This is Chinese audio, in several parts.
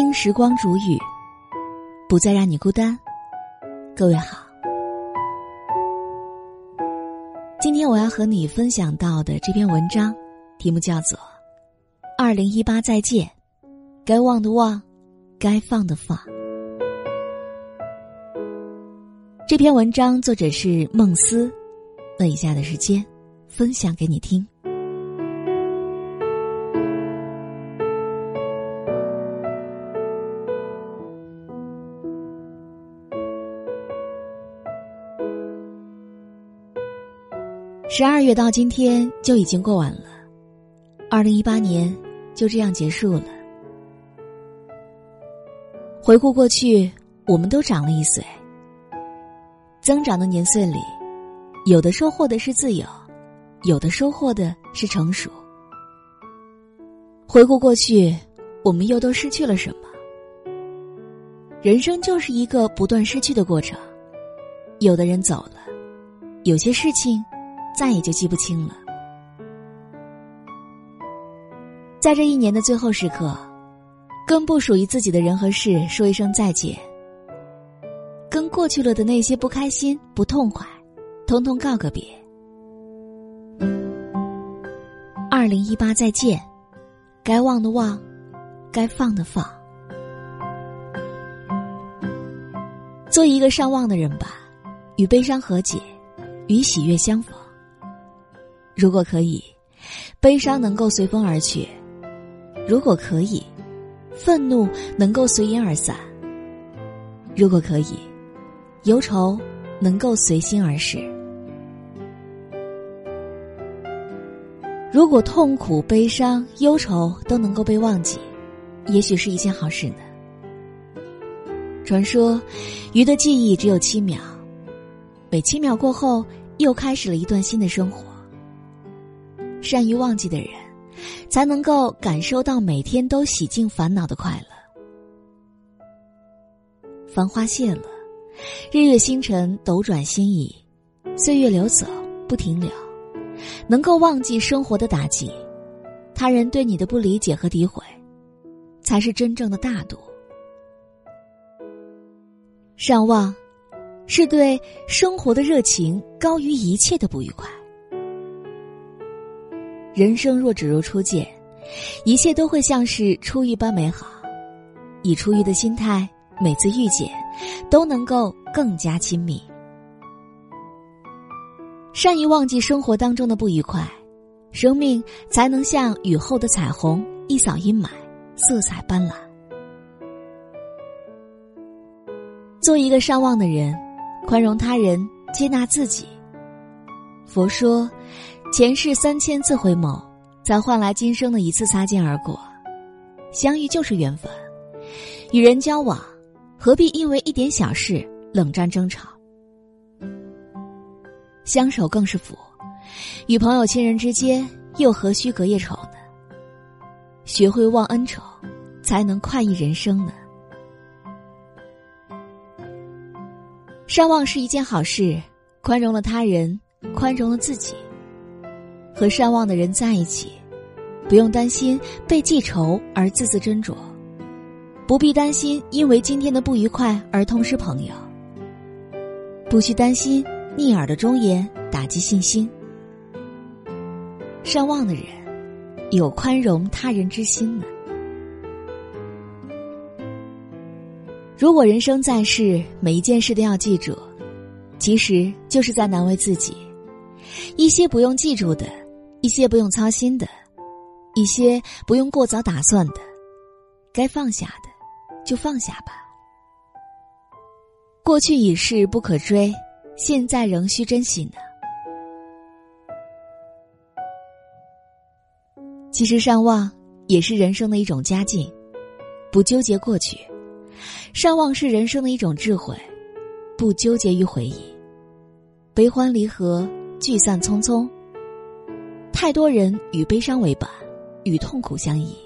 听时光煮雨，不再让你孤单。各位好，今天我要和你分享到的这篇文章，题目叫做《二零一八再见》，该忘的忘，该放的放。这篇文章作者是孟思，那以下的时间，分享给你听。十二月到今天就已经过完了，二零一八年就这样结束了。回顾过去，我们都长了一岁。增长的年岁里，有的收获的是自由，有的收获的是成熟。回顾过去，我们又都失去了什么？人生就是一个不断失去的过程。有的人走了，有些事情。再也就记不清了。在这一年的最后时刻，跟不属于自己的人和事说一声再见，跟过去了的那些不开心、不痛快，通通告个别。二零一八再见，该忘的忘，该放的放，做一个善忘的人吧，与悲伤和解，与喜悦相逢。如果可以，悲伤能够随风而去；如果可以，愤怒能够随烟而散；如果可以，忧愁能够随心而逝。如果痛苦、悲伤、忧愁都能够被忘记，也许是一件好事呢。传说，鱼的记忆只有七秒，每七秒过后，又开始了一段新的生活。善于忘记的人，才能够感受到每天都洗净烦恼的快乐。繁花谢了，日月星辰斗转星移，岁月流走不停留。能够忘记生活的打击，他人对你的不理解和诋毁，才是真正的大度。善忘，是对生活的热情高于一切的不愉快。人生若只如初见，一切都会像是初遇般美好。以初遇的心态，每次遇见，都能够更加亲密。善于忘记生活当中的不愉快，生命才能像雨后的彩虹，一扫阴霾，色彩斑斓。做一个善忘的人，宽容他人，接纳自己。佛说。前世三千次回眸，才换来今生的一次擦肩而过。相遇就是缘分，与人交往，何必因为一点小事冷战争吵？相守更是福，与朋友亲人之间又何须隔夜仇呢？学会忘恩仇，才能快意人生呢。善忘是一件好事，宽容了他人，宽容了自己。和善忘的人在一起，不用担心被记仇而字字斟酌，不必担心因为今天的不愉快而痛失朋友，不需担心逆耳的忠言打击信心。善忘的人，有宽容他人之心呢。如果人生在世，每一件事都要记住，其实就是在难为自己。一些不用记住的。一些不用操心的，一些不用过早打算的，该放下的就放下吧。过去已是不可追，现在仍需珍惜呢。其实善忘也是人生的一种佳境，不纠结过去，善忘是人生的一种智慧，不纠结于回忆，悲欢离合，聚散匆匆。太多人与悲伤为伴，与痛苦相依。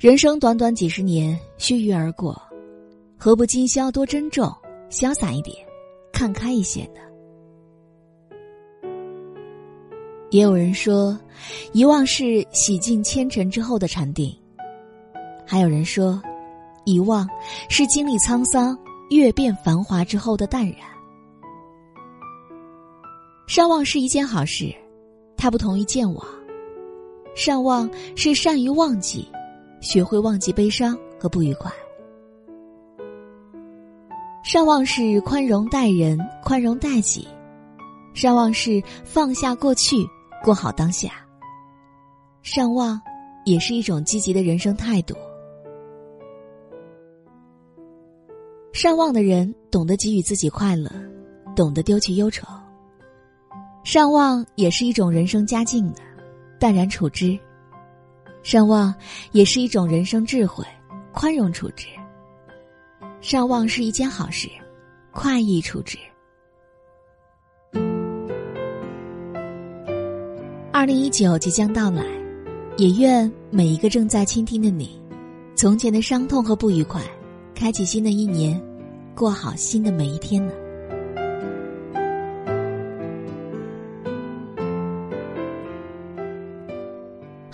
人生短短几十年，须臾而过，何不今宵多珍重，潇洒一点，看开一些呢？也有人说，遗忘是洗尽千尘之后的禅定。还有人说，遗忘是经历沧桑、阅遍繁华之后的淡然。善忘是一件好事，它不同于健忘。善忘是善于忘记，学会忘记悲伤和不愉快。善忘是宽容待人，宽容待己；善忘是放下过去，过好当下。善忘也是一种积极的人生态度。善忘的人懂得给予自己快乐，懂得丢弃忧愁。善忘也是一种人生佳境的，淡然处之。善忘也是一种人生智慧，宽容处之。善忘是一件好事，快意处之。二零一九即将到来，也愿每一个正在倾听的你，从前的伤痛和不愉快，开启新的一年，过好新的每一天呢。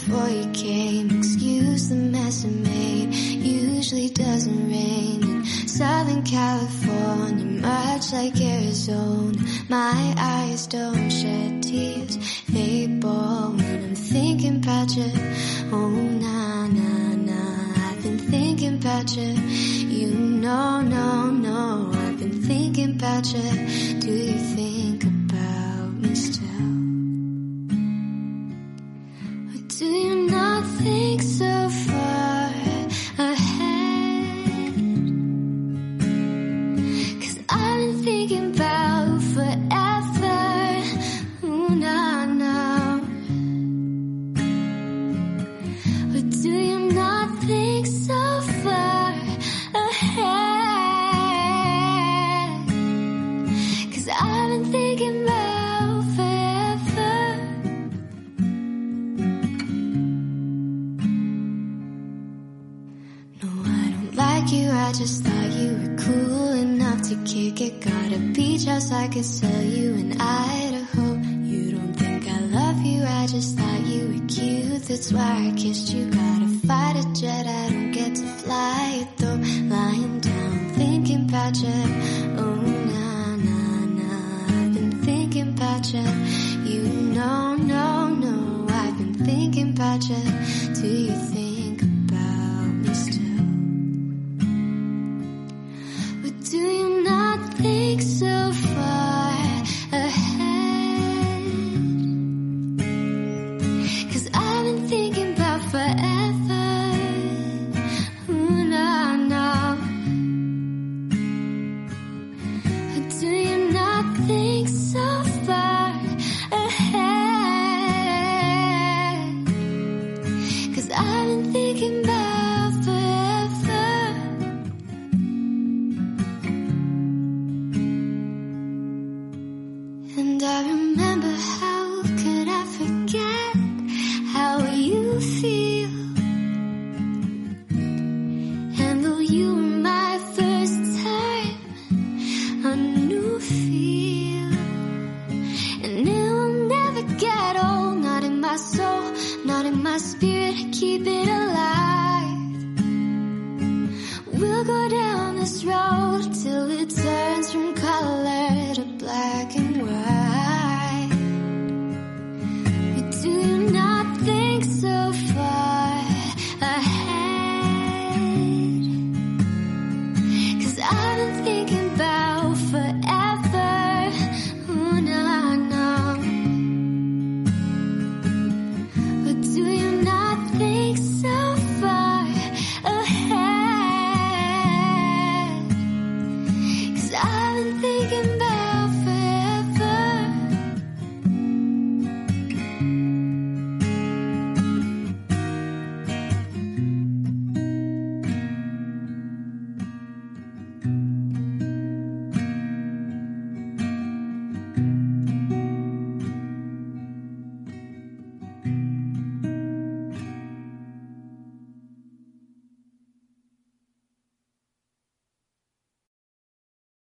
Before you came. Excuse the mess I made. Usually doesn't rain in Southern California, much like Arizona. My eyes don't shed tears. They ball when I'm thinking about you. Oh, nah, nah, nah. I've been thinking about you. You know, no, no. I've been thinking about you. Do you think I just thought you were cool enough to kick it. Got a beach house I could sell you in Idaho. You don't think I love you, I just thought you were cute. That's why I kissed you. Got a fighter jet, I don't get to fly it though. Lying down, thinking about you.